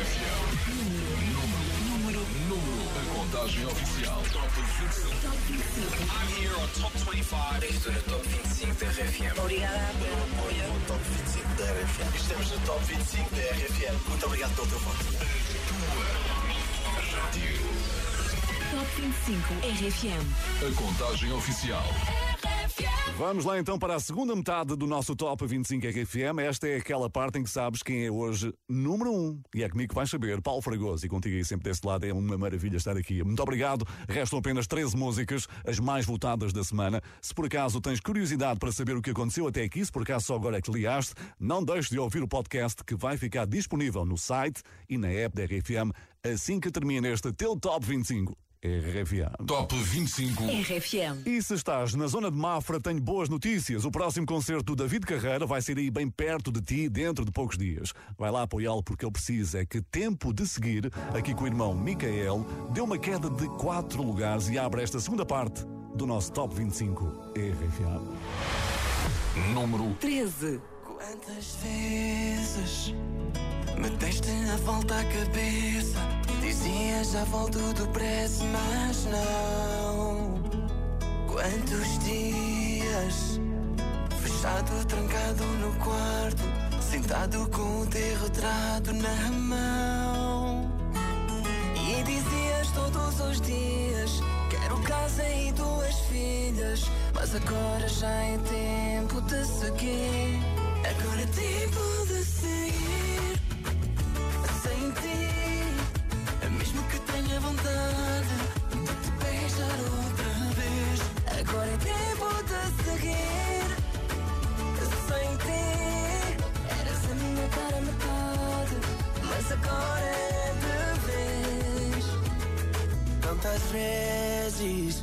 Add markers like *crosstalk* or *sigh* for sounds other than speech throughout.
Número, número, número. A contagem oficial. Top 25. Top 25. I'm here on Top 25. Estou no Top 25 da RFM. Obrigada pelo apoio. No Top 25 da RFM. Estamos no Top 25 da RFM. Muito obrigado pelo teu voto. Rádio. Top 25 RFM. A contagem oficial. Vamos lá então para a segunda metade do nosso Top 25 RFM. Esta é aquela parte em que sabes quem é hoje número 1. E é comigo que vais saber. Paulo Fragoso. E contigo aí sempre desse lado. É uma maravilha estar aqui. Muito obrigado. Restam apenas 13 músicas, as mais votadas da semana. Se por acaso tens curiosidade para saber o que aconteceu até aqui, se por acaso só agora é que ligaste, não deixes de ouvir o podcast que vai ficar disponível no site e na app da RFM assim que termina este teu Top 25. RFM. Top 25. RFM. E se estás na zona de Mafra, tenho boas notícias. O próximo concerto do David Carreira vai ser aí bem perto de ti, dentro de poucos dias. Vai lá apoiá-lo porque ele precisa. É que tempo de seguir, aqui com o irmão Micael, deu uma queda de 4 lugares e abre esta segunda parte do nosso Top 25 RFM. Número 13. Quantas vezes me deste a volta à cabeça? Dizias já volto depressa, mas não. Quantos dias fechado, trancado no quarto, sentado com o teu na mão? E dizias todos os dias: Quero casa e duas filhas. Mas agora já é tempo de seguir. Agora é tempo de seguir. Sem ti, mesmo que tenha vontade de te beijar outra vez. Agora é tempo de seguir. Sem ti, eras a minha cara metade. Mas agora é de vez. Tantas vezes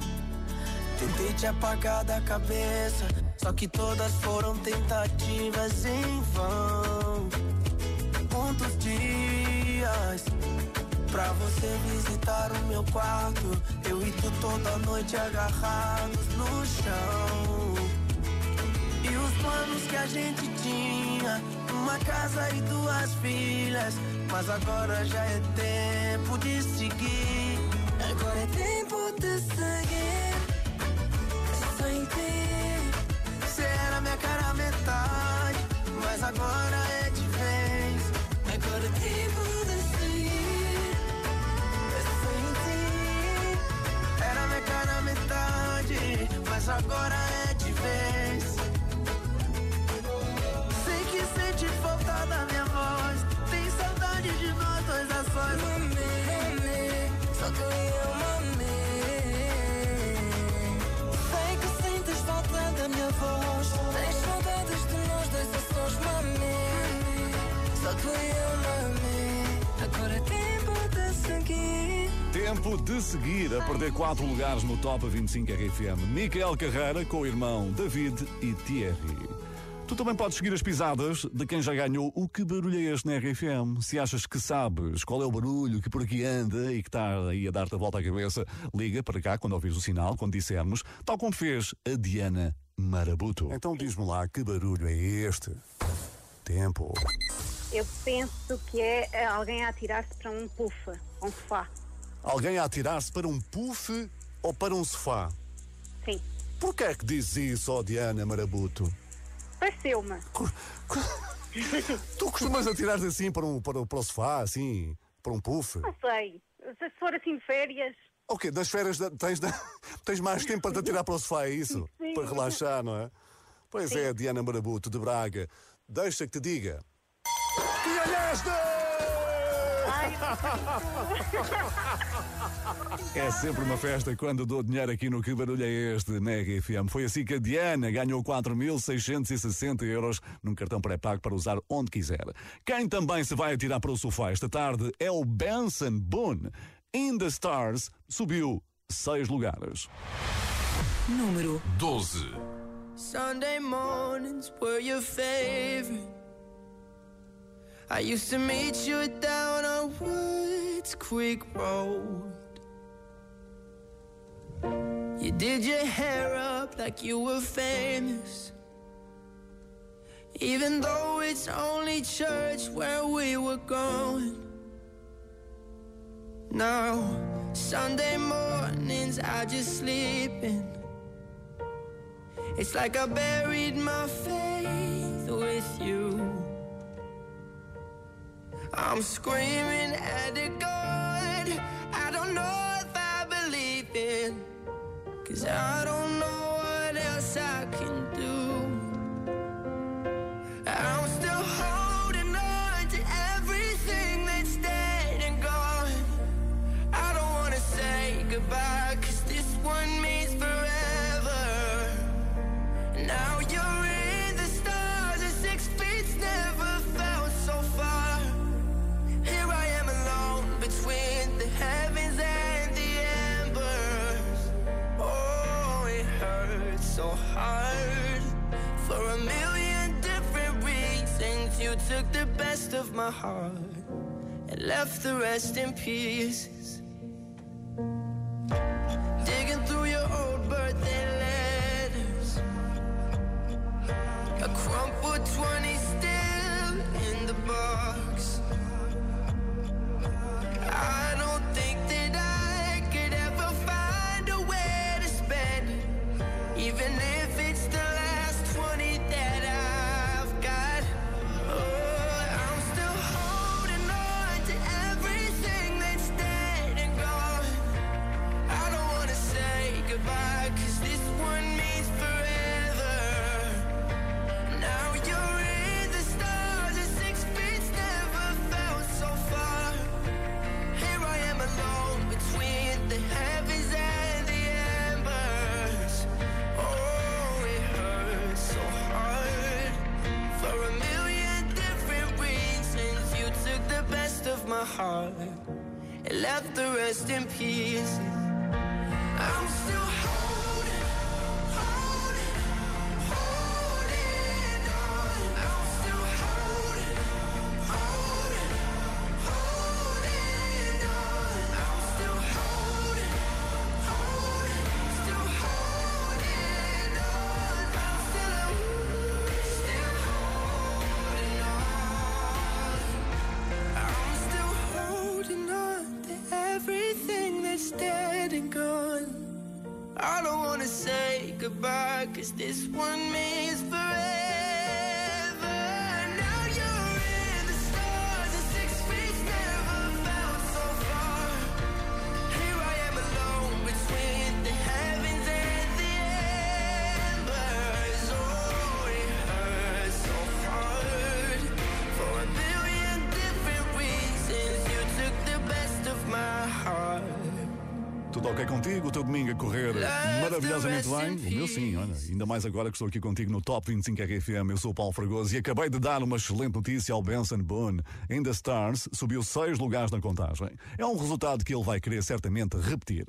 tentei te apagar da cabeça, só que todas foram tentativas em vão. Quantos dias pra você visitar o meu quarto? Eu e tu toda noite agarrados no chão. E os planos que a gente tinha, uma casa e duas filhas. Mas agora já é tempo de seguir. Agora é tempo de seguir. Sem ti, agora é de vez. Agora seguir. Sem ti, era cara metade. Mas agora é de vez. Sei que sente falta da minha voz. Tem saudade de nós dois a sós. Mami, só tu e eu, mami. Sei que sentes falta da minha voz. Mami. Só tu e eu, mami. Agora é tempo de seguir. Tempo de seguir a perder 4 lugares no Top 25 RFM. Micael Carreira com o irmão David e Thierry. Tu também podes seguir as pisadas de quem já ganhou o que barulho é este na RFM. Se achas que sabes qual é o barulho que por aqui anda e que está aí a dar-te a volta à cabeça, liga para cá quando ouvires o sinal, quando dissermos, tal como fez a Diana Marabuto. Então diz-me lá que barulho é este? Tempo. Eu penso que é alguém a atirar-se para um puff, um sofá. Alguém a atirar-se para um puff ou para um sofá? Sim. Porquê é que diz isso, ó Diana Marabuto? Pareceu-me. *laughs* Tu costumas atirar-te assim para, um, para, para o sofá, assim, para um puff? Não sei. Se for assim de férias, Ok, nas férias tens, *laughs* tens mais tempo para te atirar para o sofá, é isso? Sim. Para relaxar, não é? Pois é, Diana Marabuto, de Braga. Deixa que te diga. Que ganhaste! *laughs* É sempre uma festa quando dou dinheiro aqui no Que Barulho é Este, na RFM. Foi assim que a Diana ganhou 4.660 euros num cartão pré-pago para usar onde quiser. Quem também se vai atirar para o sofá esta tarde é o Benson Boone. In the Stars subiu seis lugares. Número 12. Sunday mornings were your favorite. I used to meet you down on Woods Creek Road. You did your hair up like you were famous. Even though it's only church where we were going. Now, Sunday mornings, I just sleep in. It's like I buried my faith with you. I'm screaming at the God I don't know if I believe in. Cause I left the rest in pieces. Left the rest in pieces. I'm still sim, olha. Ainda mais agora que estou aqui contigo no Top 25 RFM. Eu sou o Paulo Fragoso e acabei de dar uma excelente notícia ao Benson Boone. In the Stars subiu seis lugares na contagem. É um resultado que ele vai querer certamente repetir.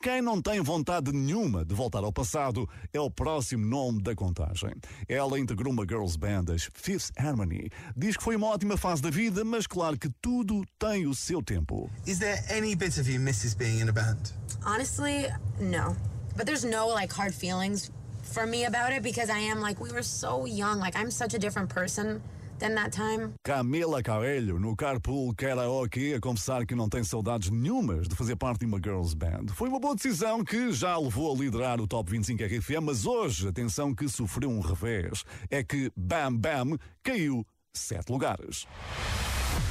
Quem não tem vontade nenhuma de voltar ao passado é o próximo nome da contagem. Ela integrou uma girls band, as Fifth Harmony. Diz que foi uma ótima fase da vida, mas claro que tudo tem o seu tempo. Is there any bit of you misses being in a band? Honestly, no. But there's no like hard feelings for me about it because I am like we were so young. Like I'm such a different person than that time. Camila Carelho, no Carpool Karaoke, a confessar que não tem saudades nenhumas de fazer parte de uma girls band. Foi uma boa decisão que já a levou a liderar o Top 25 RFM, mas hoje, atenção que sofreu um revés. É que Bam Bam caiu sete lugares.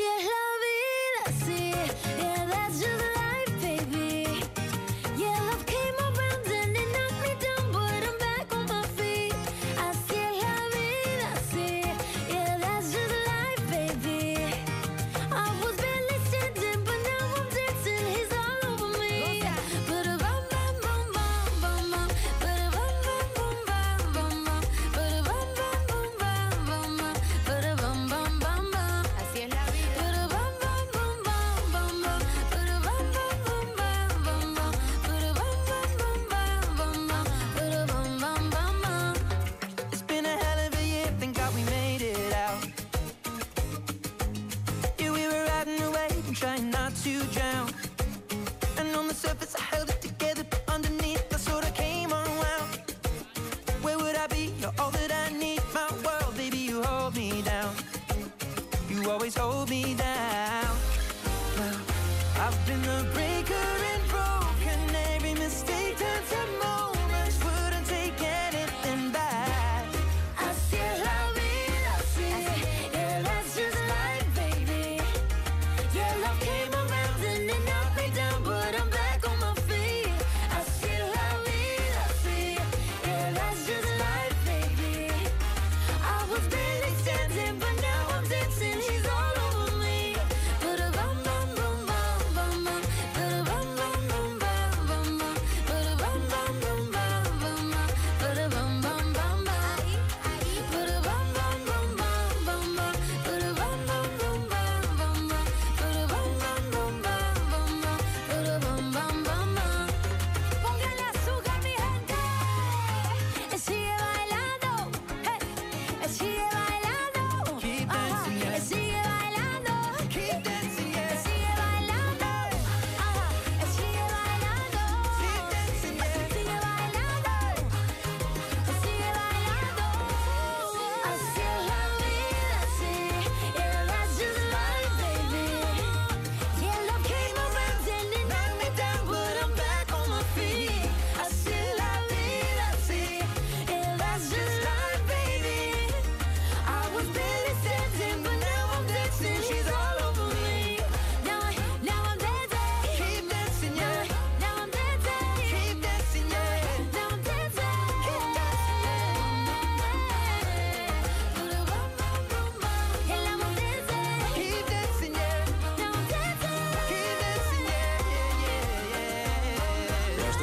Es la vida, sí, yeah, that's just life, I've been the breaker and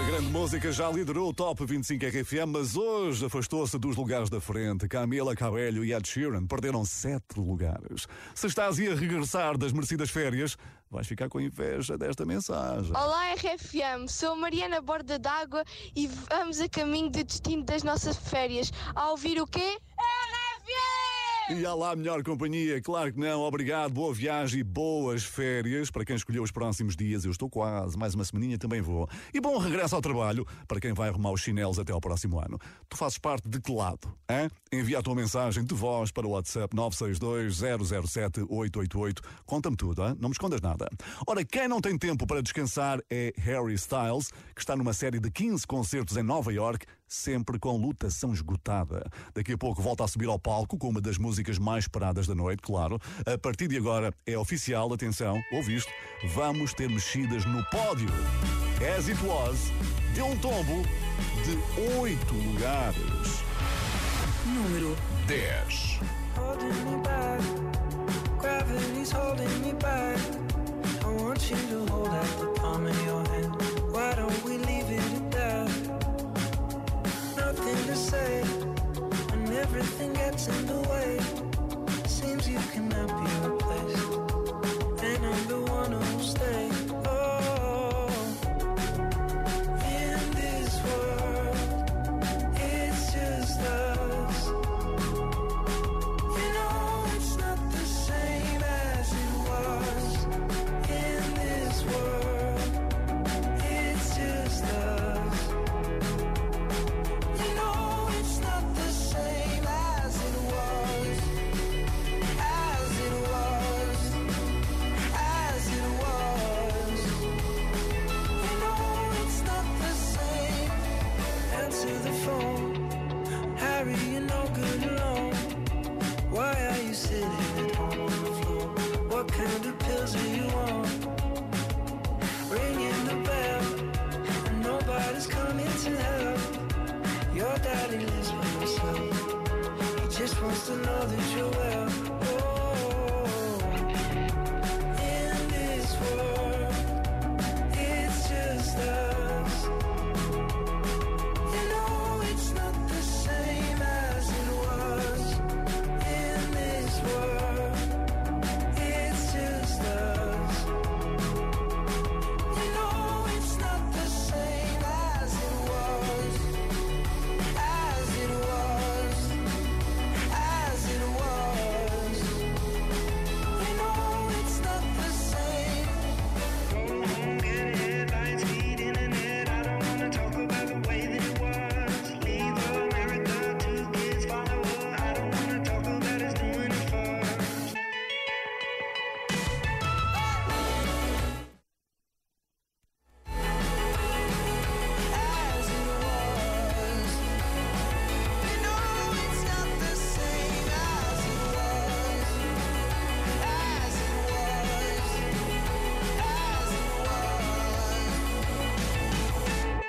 grande música já liderou o Top 25 RFM, mas hoje afastou-se dos lugares da frente. Camila Cabello e Ed Sheeran perderam sete lugares. Se estás a regressar das merecidas férias, vais ficar com inveja desta mensagem. Olá RFM, sou Mariana Borda d'Água e vamos a caminho do destino das nossas férias. A ouvir o quê? RFM! E há lá melhor companhia, claro que não. Obrigado, boa viagem e boas férias para quem escolheu os próximos dias. Eu estou quase, mais uma semaninha também vou. E bom regresso ao trabalho para quem vai arrumar os chinelos até ao próximo ano. Tu fazes parte de que lado? Hein? Envia a tua mensagem de voz para o WhatsApp 962-007-888. Conta-me tudo, hein? não me escondas nada. Ora, quem não tem tempo para descansar é Harry Styles, que está numa série de 15 concertos em Nova York, sempre com lutação esgotada. Daqui a pouco volta a subir ao palco com uma das músicas mais esperadas da noite, claro. A partir de agora é oficial, atenção, ouviste? Vamos ter mexidas no pódio. As It Was deu um tombo de oito lugares. Número 10. holding me back. Gravity's holding me back. I want you to hold out the palm of your hand. Why don't we leave it? Nothing to say, and everything gets in the way. Seems you cannot be replaced,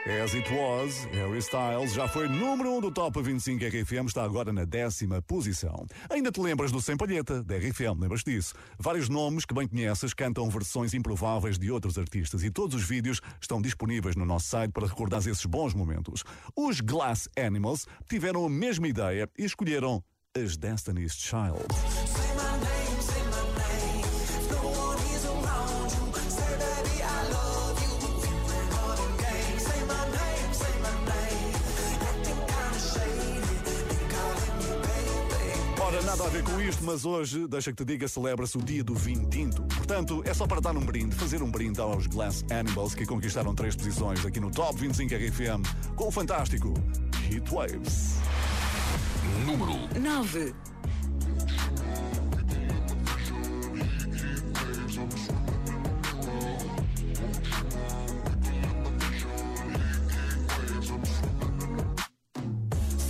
As It Was, Harry Styles, já foi número 1 um do Top 25 RFM, está agora na décima posição. Ainda te lembras do Sem Palheta, da RFM, lembras disso? Vários nomes que bem conheces cantam versões improváveis de outros artistas e todos os vídeos estão disponíveis no nosso site para recordar esses bons momentos. Os Glass Animals tiveram a mesma ideia e escolheram as Destiny's Child. Nada a ver com isto, mas hoje, deixa que te diga, celebra-se o dia do vinho tinto. Portanto, é só para dar um brinde, fazer um brinde aos Glass Animals que conquistaram três posições aqui no Top 25 RFM com o fantástico Heat Waves. Número 9.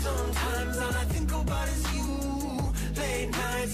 Sometimes all I think about is you.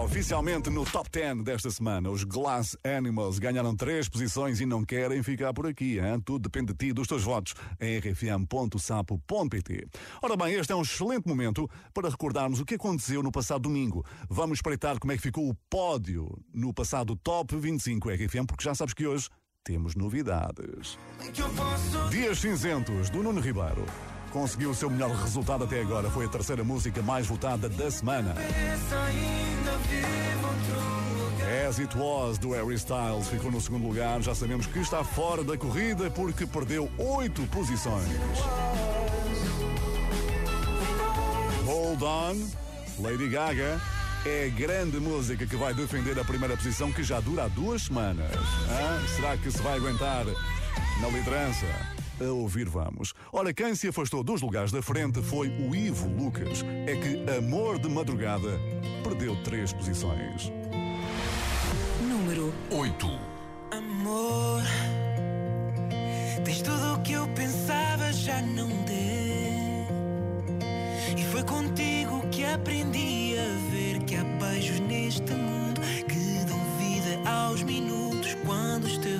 está oficialmente no top 10 desta semana. Os Glass Animals ganharam três posições e não querem ficar por aqui. Hein? Tudo depende de ti, dos teus votos em rfm.sapo.pt. Ora bem, este é um excelente momento para recordarmos o que aconteceu no passado domingo. Vamos espreitar como é que ficou o pódio no passado Top 25 RFM, porque já sabes que hoje temos novidades. Dias Cinzentos, do Nuno Ribeiro. Conseguiu o seu melhor resultado até agora. Foi a terceira música mais votada da semana. As It Was, do Harry Styles, ficou no segundo lugar. Já sabemos que está fora da corrida porque perdeu oito posições. Hold On, Lady Gaga, é a grande música que vai defender a primeira posição que já dura há duas semanas. Hã? Será que se vai aguentar na liderança? A ouvir vamos. Ora, quem se afastou dos lugares da frente foi o Ivo Lucas. É que Amor de Madrugada perdeu três posições. Número 8. Amor, tens tudo o que eu pensava já não ter. E foi contigo que aprendi a ver que há beijos neste mundo que dão vida aos minutos quando os teus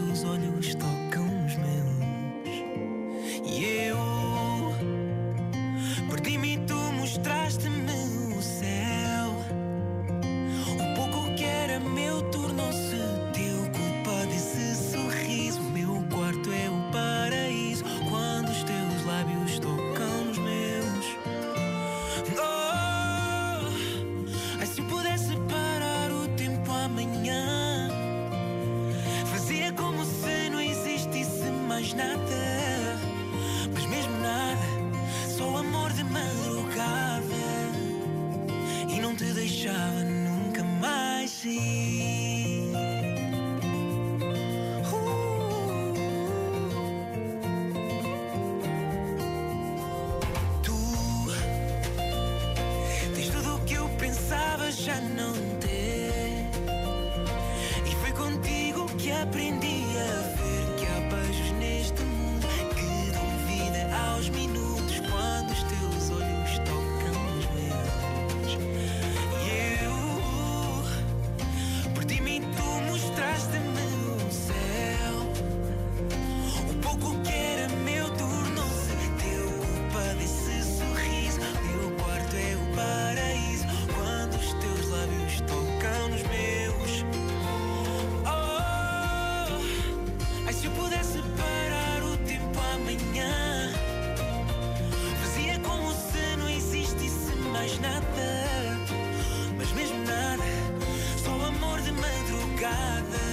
madrugada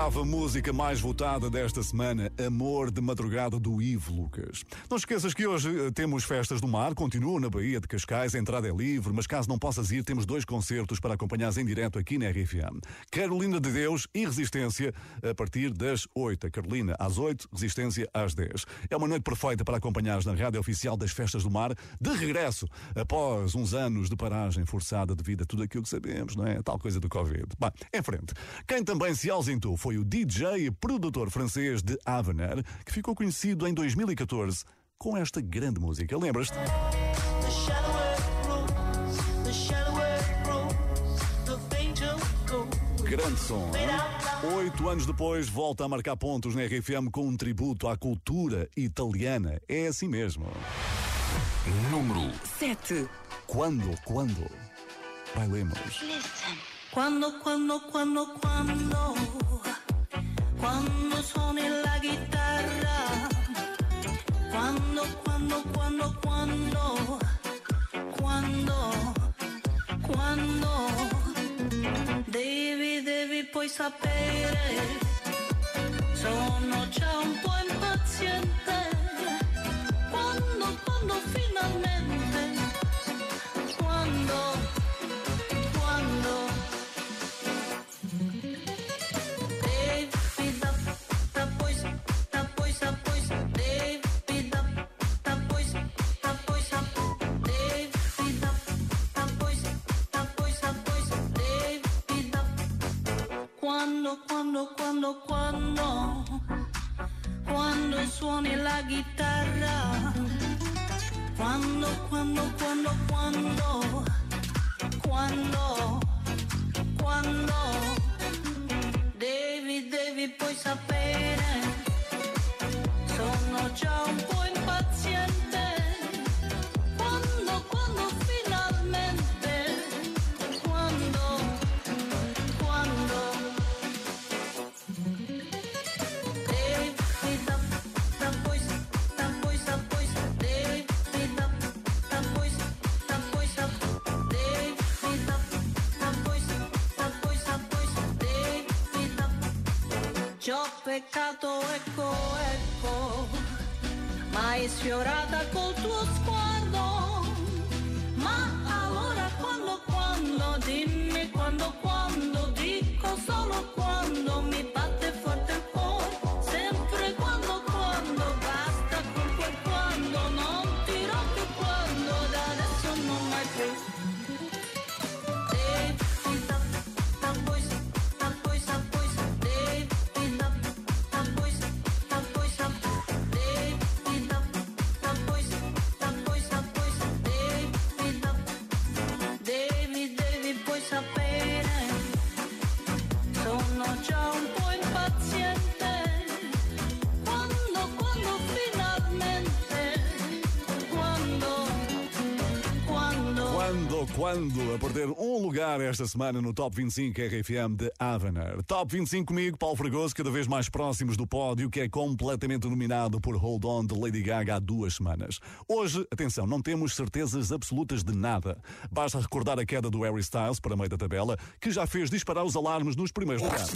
Oitava música mais votada desta semana, Amor de Madrugada do Ivo Lucas. Não esqueças que hoje eh, temos festas do mar, continuam na Baía de Cascais, a entrada é livre, mas caso não possas ir, temos dois concertos para acompanhares em direto aqui na RFM. Carolina de Deus e Resistência a partir das 8. A Carolina às 8, Resistência às 10. É uma noite perfeita para acompanhares na rádio oficial das festas do mar, de regresso, após uns anos de paragem forçada devido a tudo aquilo que sabemos, não é? Tal coisa do Covid. Bem, em frente. Quem também se ausentou foi o DJ e produtor francês de Avener, que ficou conhecido em 2014 com esta grande música. Lembras-te? Grande som. hein? Oito anos depois, volta a marcar pontos na RFM com um tributo à cultura italiana. É assim mesmo. Número 7. Quando, quando? Bailemos. Quando, quando, quando, quando, quando suoni la chitarra, quando, quando, quando, quando, quando, quando, devi, devi poi sapere, sono già un po' impaziente, quando, quando finalmente, quando, quando, quando, quando, quando suoni la chitarra, quando, quando, quando, quando, quando, quando, devi, devi poi sapere, sono già un po' impaziente, ci ho peccato, ecco, ecco, ma hai sfiorata col tuo sguardo. Ma allora quando, quando, dimmi quando, quando, dico solo quando esta semana no Top 25 RFM de Avener. Top 25 comigo, Paulo Fragoso, cada vez mais próximos do pódio, que é completamente dominado por Hold On de Lady Gaga há duas semanas. Hoje, atenção, não temos certezas absolutas de nada. Basta recordar a queda do Harry Styles para meio da tabela, que já fez disparar os alarmes nos primeiros lugares.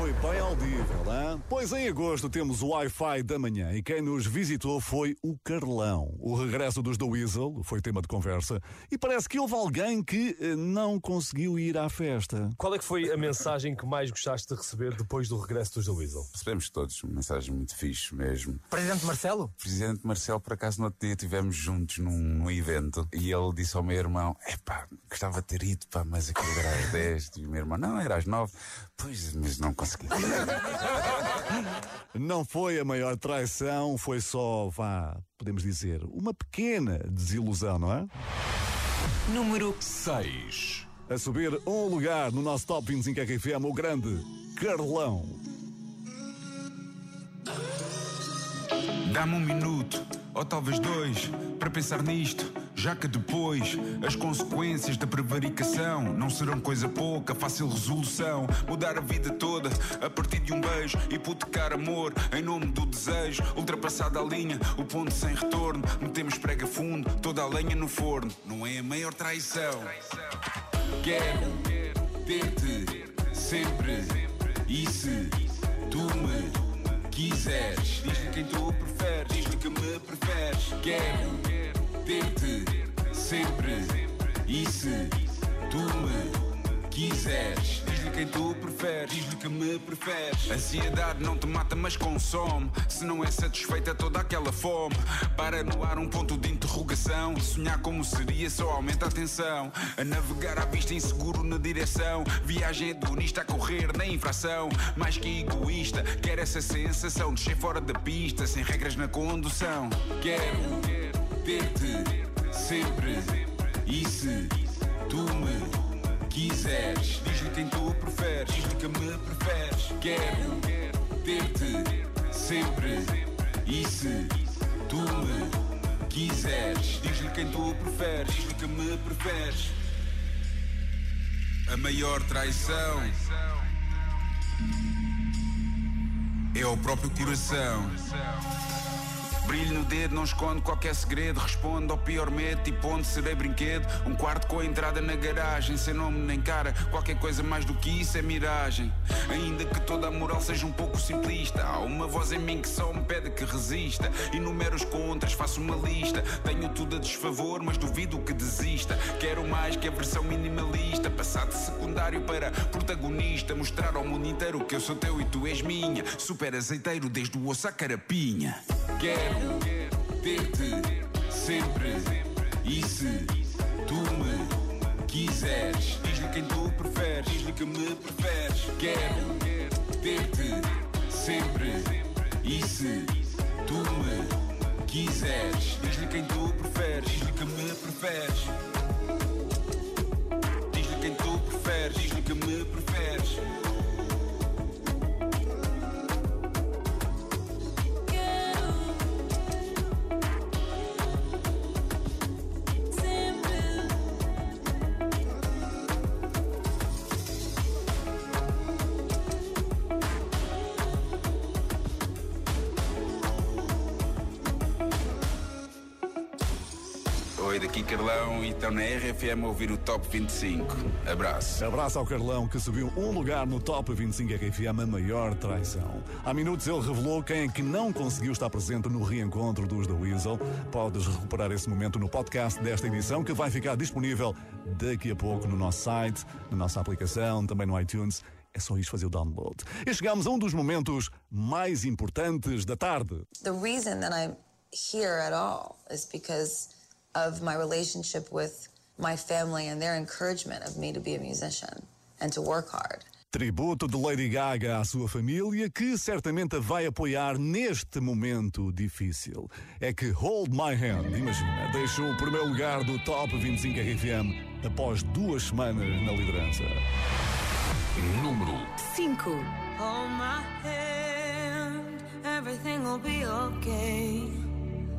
Foi bem audível, hein? Pois em agosto temos o Wi-Fi da manhã e quem nos visitou foi o Carlão. O regresso dos The Weasel foi tema de conversa e parece que houve alguém que eh, não conseguiu ir à festa. Qual é que foi a mensagem que mais gostaste de receber depois do regresso dos The Weasel? Recebemos todos uma mensagem muito fixe mesmo. Presidente Marcelo? Presidente Marcelo, por acaso no outro dia estivemos juntos num, num evento e ele disse ao meu irmão: Epá, gostava de ter ido, pá, mas aquilo era às 10. E o meu irmão: Não, era às 9. Pois, mas não consegui. *laughs* Não foi a maior traição, foi só, vá, podemos dizer, uma pequena desilusão, não é? Número 6. A subir um lugar no nosso Top 25 RFM, o grande Carlão. Dá-me um minuto, ou talvez dois, para pensar nisto. Já que depois as consequências da prevaricação não serão coisa pouca, fácil resolução. Mudar a vida toda a partir de um beijo, hipotecar amor em nome do desejo. Ultrapassada a linha, o ponto sem retorno. Metemos prega fundo, toda a lenha no forno. Não é a maior traição. Quero ter-te sempre. E se tu me quiseres, diz-me quem tu preferes, diz-me que me preferes. Quero ter-te sempre. E se tu me quiseres, diz-lhe quem tu preferes, diz-lhe que me preferes. Ansiedade não te mata, mas consome. Se não é satisfeita toda aquela fome, para no ar um ponto de interrogação. Sonhar como seria só aumenta a tensão. A navegar à vista inseguro na direção. Viagem hedonista a correr na infração. Mais que egoísta, quer essa sensação de ser fora da pista, sem regras na condução. Quero ter-te sempre. E se tu me quiseres, diz-lhe quem tu preferes, diz-lhe que me preferes. Quero ter-te sempre. E se tu me quiseres, diz-lhe quem tu preferes, diz-lhe que me preferes. A maior traição é o próprio coração. Brilho no dedo, não esconde qualquer segredo. Responde ao pior medo, tipo onde serei brinquedo. Um quarto com a entrada na garagem, sem nome nem cara. Qualquer coisa mais do que isso é miragem. Ainda que toda a moral seja um pouco simplista. Há uma voz em mim que só me pede que resista. Enumero os contras, faço uma lista. Tenho tudo a desfavor, mas duvido que desista. Quero mais que a versão minimalista. Passar de secundário para protagonista. Mostrar ao mundo inteiro que eu sou teu e tu és minha. Super azeiteiro desde o osso à carapinha. Quero ter-te sempre. E se tu me quiseres. Diz-lhe quem tu preferes, diz-lhe que me preferes. Quero ter-te sempre. E se tu me quiseres, diz-lhe quem tu preferes, diz-lhe que me preferes. Diz-lhe quem tu preferes, diz-lhe que me preferes. Oi, daqui Carlão e estão na RFM a ouvir o Top 25. Abraço. Abraço ao Carlão que subiu um lugar no Top 25 RFM, a maior traição. Há minutos ele revelou quem é que não conseguiu estar presente no reencontro dos The Weasel. Podes recuperar esse momento no podcast desta edição que vai ficar disponível daqui a pouco no nosso site, na nossa aplicação, também no iTunes. É só isto fazer o download. E chegamos a um dos momentos mais importantes da tarde. The reason that I'm here at all is because of my relationship with my family and their encouragement of me to be a musician and to work hard. Tributo de Lady Gaga à sua família, que certamente a vai apoiar neste momento difícil. É que Hold My Hand, imagina, deixou o primeiro lugar do Top 25 RFM após duas semanas na liderança. Número 5. Hold my hand, everything will be okay.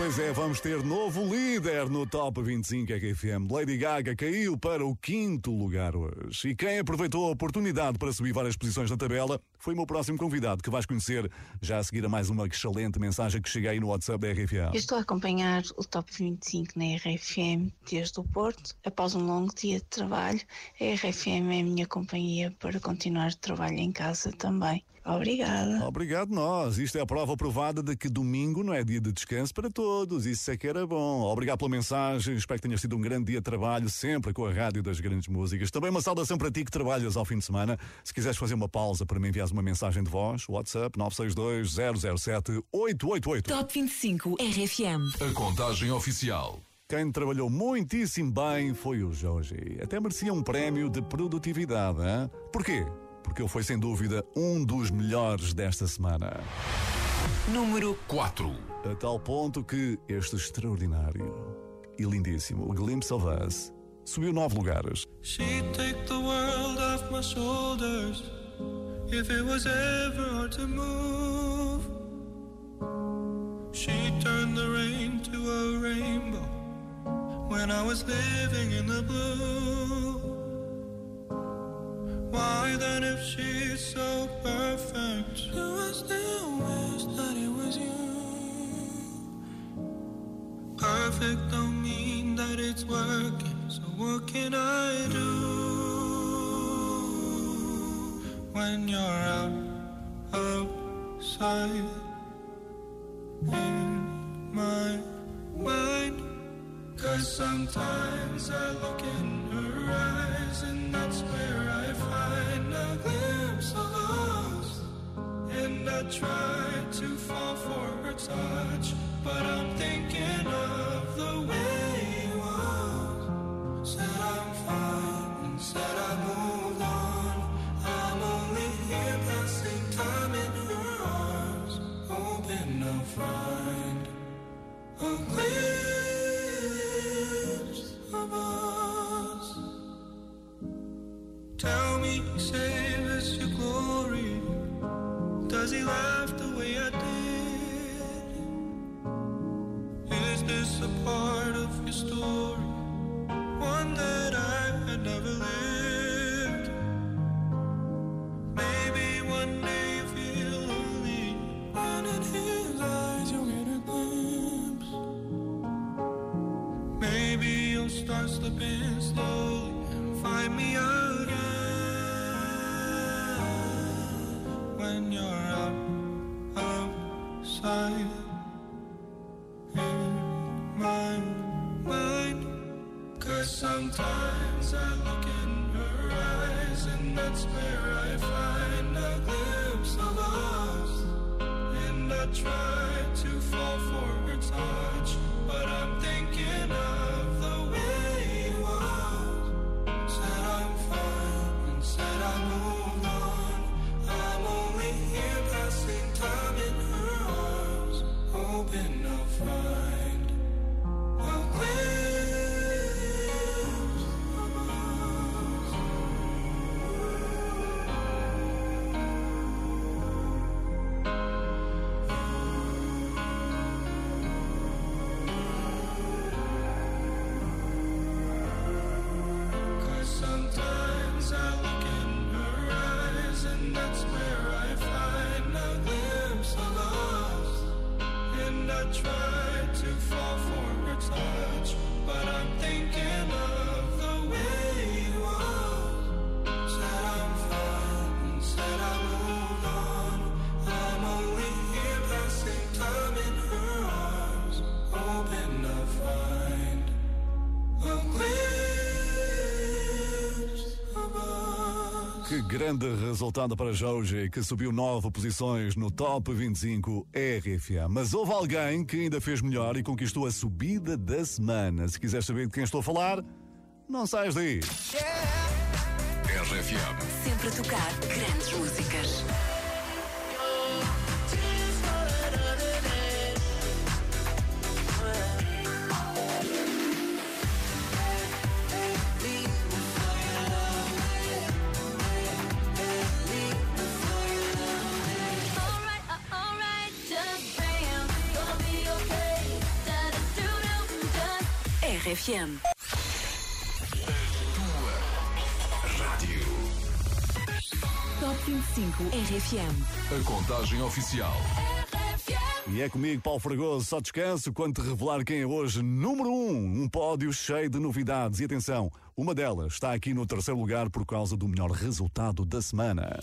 pois é, vamos ter novo líder no Top 25 RFM. Lady Gaga caiu para o quinto lugar hoje. E quem aproveitou a oportunidade para subir várias posições na tabela foi o meu próximo convidado, que vais conhecer já a seguir a mais uma excelente mensagem que cheguei no WhatsApp da RFM. Eu estou a acompanhar o Top 25 na RFM desde o Porto. Após um longo dia de trabalho, a RFM é a minha companhia para continuar o trabalho em casa também. Obrigada. Obrigado nós. Isto é a prova provada de que domingo não é dia de descanso para todos. Isso é que era bom. Obrigado pela mensagem. Espero que tenha sido um grande dia de trabalho, sempre com a rádio das grandes músicas. Também uma saudação para ti que trabalhas ao fim de semana. Se quiseres fazer uma pausa para me enviares uma mensagem de voz, WhatsApp 962 007 888. Top 25 RFM. A contagem oficial. Quem trabalhou muitíssimo bem foi o Jorge. Até merecia um prémio de produtividade. Hein? Porquê? Porque ele foi sem dúvida um dos melhores desta semana. Número 4. A tal ponto que este extraordinário e lindíssimo Glimpse of Us subiu nove lugares. She'd take the world off my shoulders if it was ever hard to move. She'd turn the rain to a rainbow when I was living in the blue. Then, if she's so perfect, do I still wish that it was you? Perfect don't mean that it's working, so what can I do? When you're out outside sometimes I look in her eyes and that's where I find grande resultado para Jorge, que subiu nove posições no Top 25 RFA. Mas houve alguém que ainda fez melhor e conquistou a subida da semana. Se quiser saber de quem estou a falar, não saias daí. RFM. Sempre a tocar grandes músicas. RFM. Rádio. Top 25 RFM. A contagem oficial. E é comigo, Paulo Fragoso, só descanso quando te revelar quem é hoje número 1, um, um pódio cheio de novidades. E atenção, uma delas está aqui no terceiro lugar por causa do melhor resultado da semana.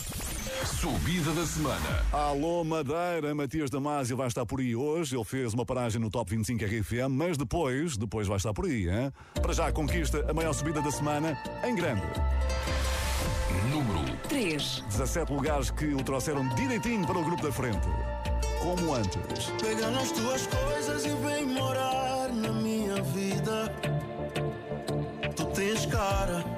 Subida da semana. Alô Madeira, Matias Damasio vai estar por aí hoje. Ele fez uma paragem no Top 25 RFM, mas depois, depois vai estar por aí, hein? Para já conquista a maior subida da semana em grande. Número 3. 17 lugares que o trouxeram direitinho para o grupo da frente. Como antes. Pega nas tuas coisas e vem morar na minha vida. Tu tens cara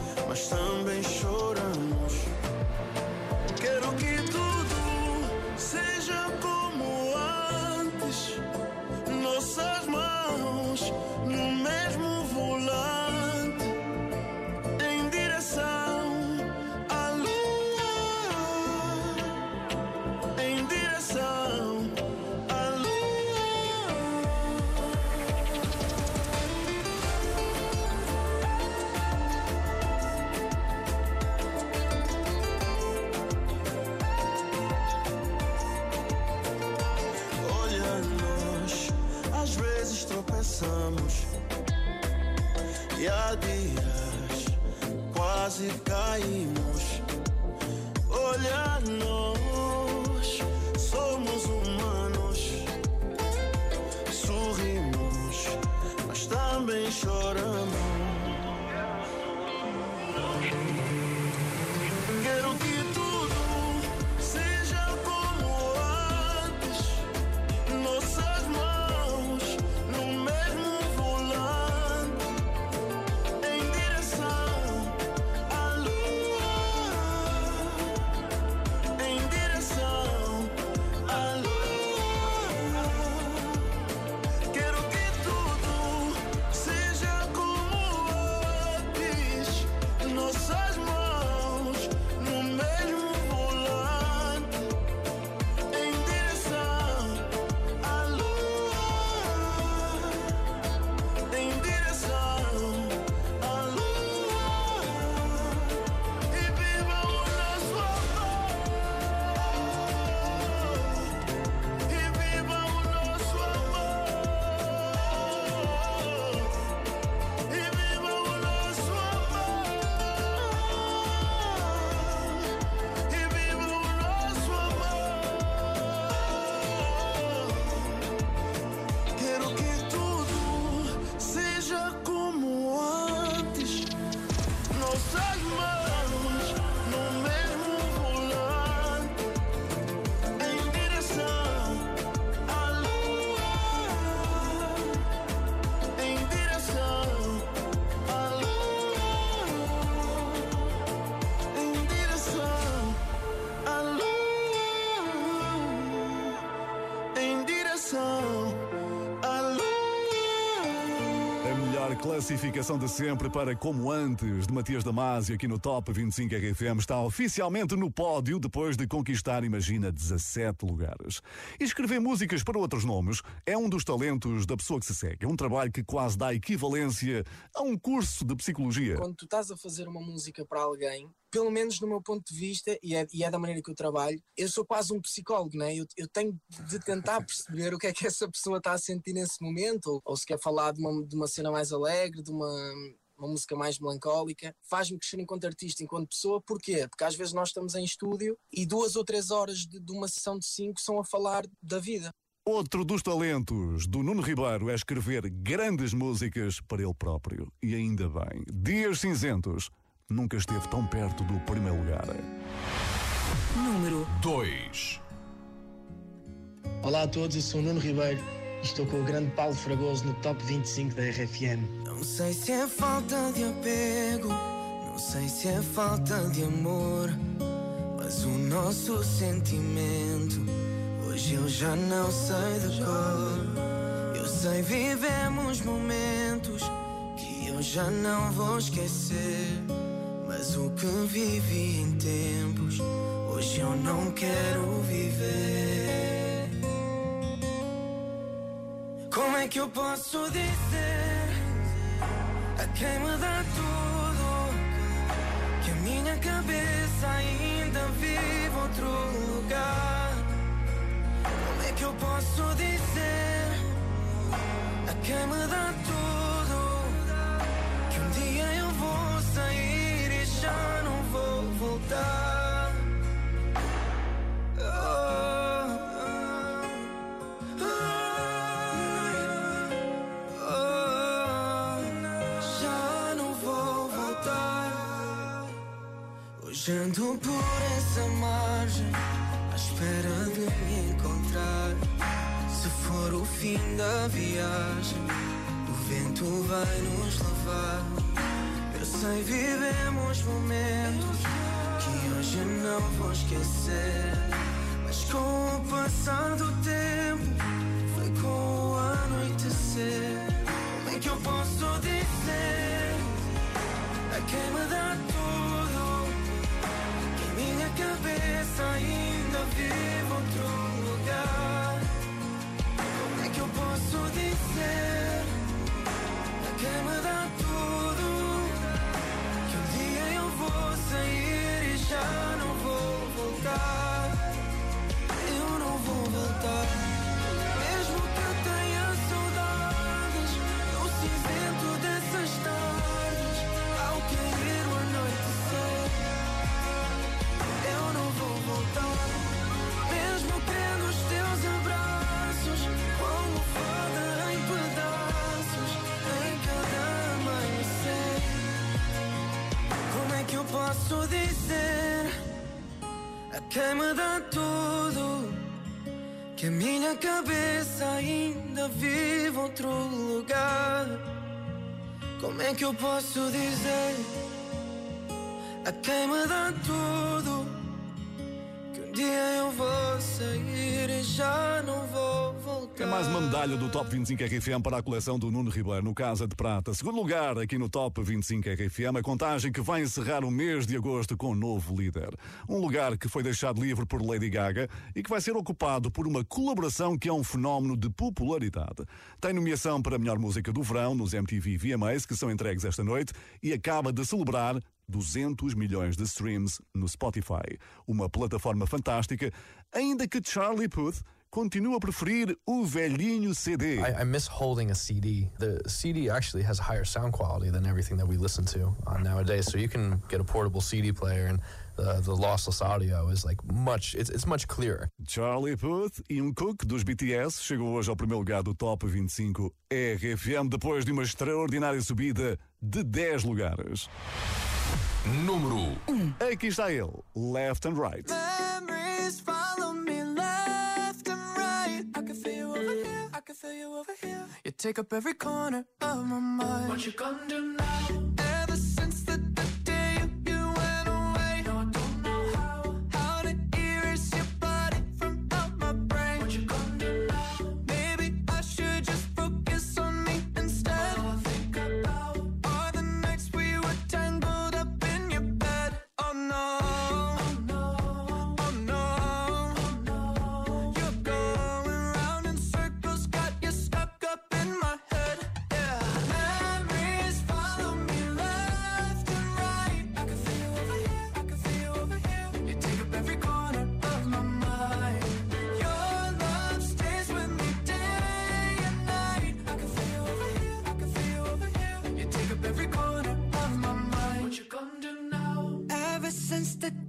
mas também choramos. Classificação de sempre para Como Antes, de Matias Damasio, aqui no Top 25 RFM, está oficialmente no pódio depois de conquistar, imagina, 17 lugares. E escrever músicas para outros nomes é um dos talentos da pessoa que se segue. É um trabalho que quase dá equivalência a um curso de psicologia. Quando tu estás a fazer uma música para alguém, pelo menos no meu ponto de vista, e é, e é da maneira que eu trabalho, eu sou quase um psicólogo, né? eu, eu tenho de tentar *laughs* perceber o que é que essa pessoa está a sentir nesse momento, ou, ou se quer falar de uma, de uma cena mais alegre, de uma, uma música mais melancólica, faz-me crescer enquanto artista, enquanto pessoa, porquê? Porque às vezes nós estamos em estúdio e duas ou três horas de, de uma sessão de cinco são a falar da vida. Outro dos talentos do Nuno Ribeiro é escrever grandes músicas para ele próprio. E ainda bem, Dias Cinzentos nunca esteve tão perto do primeiro lugar. Número 2. Olá a todos, eu sou o Nuno Ribeiro e estou com o grande Paulo Fragoso no Top 25 da RFM. Não sei se é falta de apego, não sei se é falta de amor, mas o nosso sentimento hoje eu já não sei de cor. Eu sei vivemos momentos que eu já não vou esquecer, mas o que vivi em tempos hoje eu não quero viver. Como é que eu posso dizer a quem me dá tudo que a minha cabeça ainda vive outro lugar? Como é que eu posso dizer a quem me dá tudo que um dia eu vou sair Hoje ando por essa margem, à espera de me encontrar. Se for o fim da viagem, o vento vai nos levar. Eu sei, vivemos momentos que hoje não vou esquecer. Mas com o passar do tempo, foi com o anoitecer. Como é que eu posso dizer a quem me dá tudo cabeça ainda vive outro lugar? Como é que eu posso minha cabeça ainda vive outro lugar? Como é que eu posso dizer a quem me dá tudo medalha do Top 25 RFM para a coleção do Nuno Ribeiro no Casa de Prata. Segundo lugar aqui no Top 25 RFM, a contagem que vai encerrar o mês de agosto com um novo líder. Um lugar que foi deixado livre por Lady Gaga e que vai ser ocupado por uma colaboração que é um fenómeno de popularidade. Tem nomeação para a melhor música do verão nos MTV VMAs que são entregues esta noite e acaba de celebrar 200 milhões de streams no Spotify. Uma plataforma fantástica, ainda que Charlie Puth continua a preferir o velhinho CD. I, I miss holding a CD. The CD actually has higher sound quality than everything that we listen to uh, nowadays. So you can get a portable CD player and the, the lossless audio is like much, it's, it's much clearer. Charlie Puth e um Cook dos BTS chegou hoje ao primeiro lugar do Top 25 RFM depois de uma extraordinária subida de 10 lugares. Número 1. Aqui está ele, Left and Right. Memories over. You take up every corner of my mind. What you gonna do now?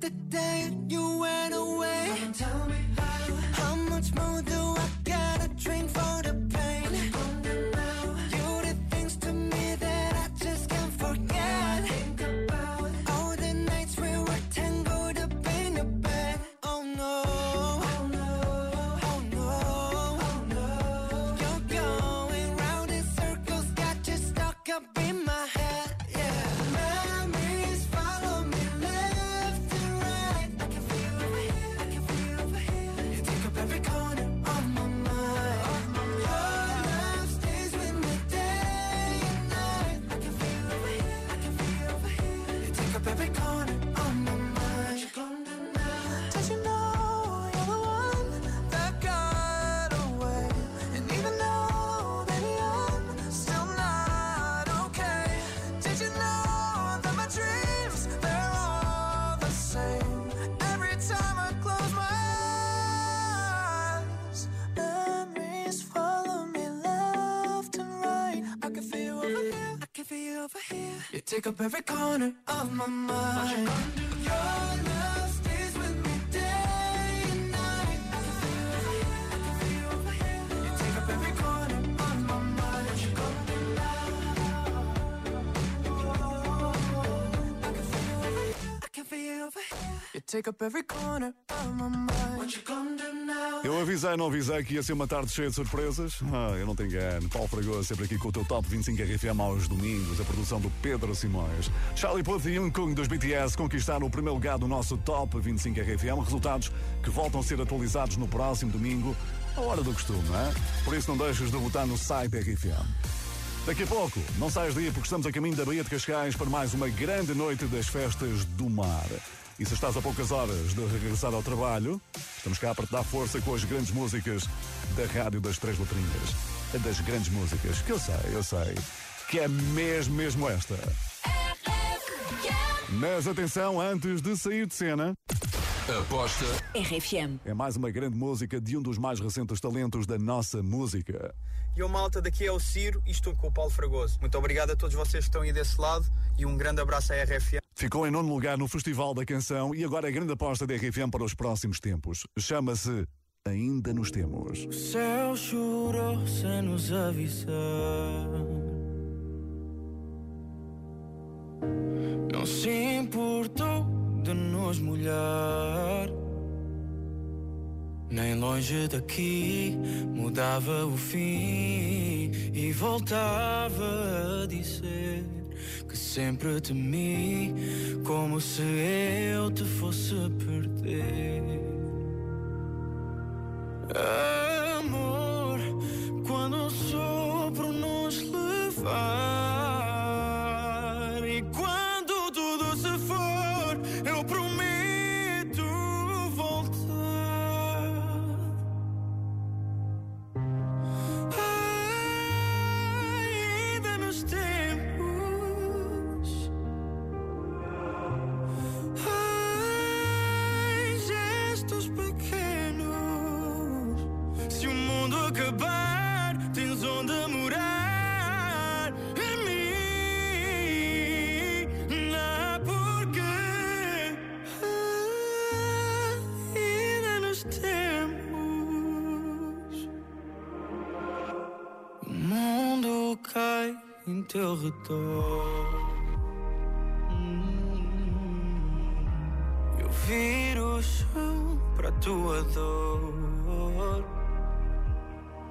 The, the take up every corner of my mind. Your love stays with me day and night. I can feel it I can feel it over here. You take up every corner of my mind. What you gonna do avisei, não avisei que ia ser uma tarde cheia de surpresas? Ah, eu não te engano. Paulo Fragoso sempre aqui com o teu Top 25 RFM aos domingos, a produção do Pedro Simões. Charlie Puth e Jungkook dos BTS conquistaram o primeiro lugar do nosso Top 25 RFM, resultados que voltam a ser atualizados no próximo domingo, a hora do costume, não é? Por isso não deixes de votar no site RFM. Daqui a pouco, não saias daí porque estamos a caminho da Baía de Cascais para mais uma grande noite das festas do mar. E se estás a poucas horas de regressar ao trabalho, estamos cá para te dar força com as grandes músicas da Rádio das Três Letrinhas. A das grandes músicas, que eu sei, eu sei, que é mesmo, mesmo esta. Mas atenção, antes de sair de cena, Aposta RFM. é mais uma grande música de um dos mais recentes talentos da nossa música. E o malta daqui é o Ciro e estou com o Paulo Fragoso. Muito obrigado a todos vocês que estão aí desse lado e um grande abraço à RFM. Ficou em nono lugar no Festival da Canção e agora é a grande aposta da RFM para os próximos tempos. Chama-se Ainda Nos Temos. O céu chorou sem nos avisar. Não se importou de nos molhar. Nem longe daqui mudava o fim e voltava a dizer que sempre temi como se eu te fosse perder. Amor, quando o sopro nos levar teu redor. Eu viro o chão para tua dor.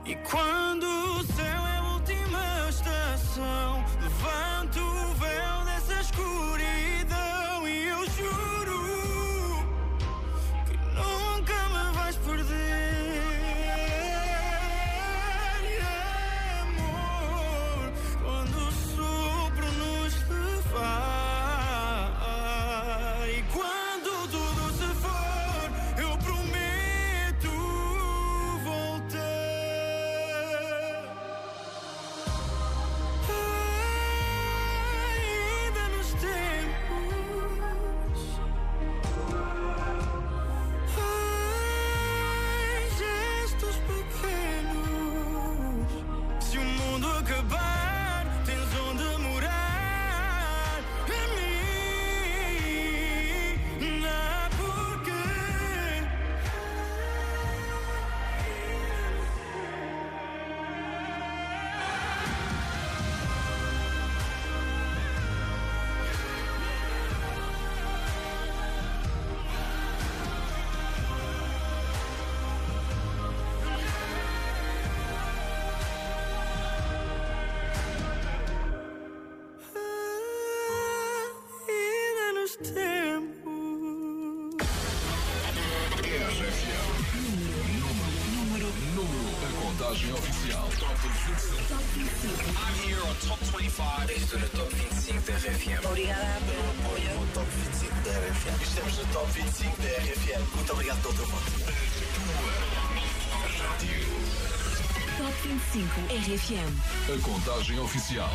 E quando o céu é a última estação, levanto 25. Estou no Top 25 da RFM. Obrigada pelo apoio no Top 25 da RFM. Estamos no Top 25 da RFM. Muito obrigado pelo teu voto. Top 25 RFM. A contagem oficial.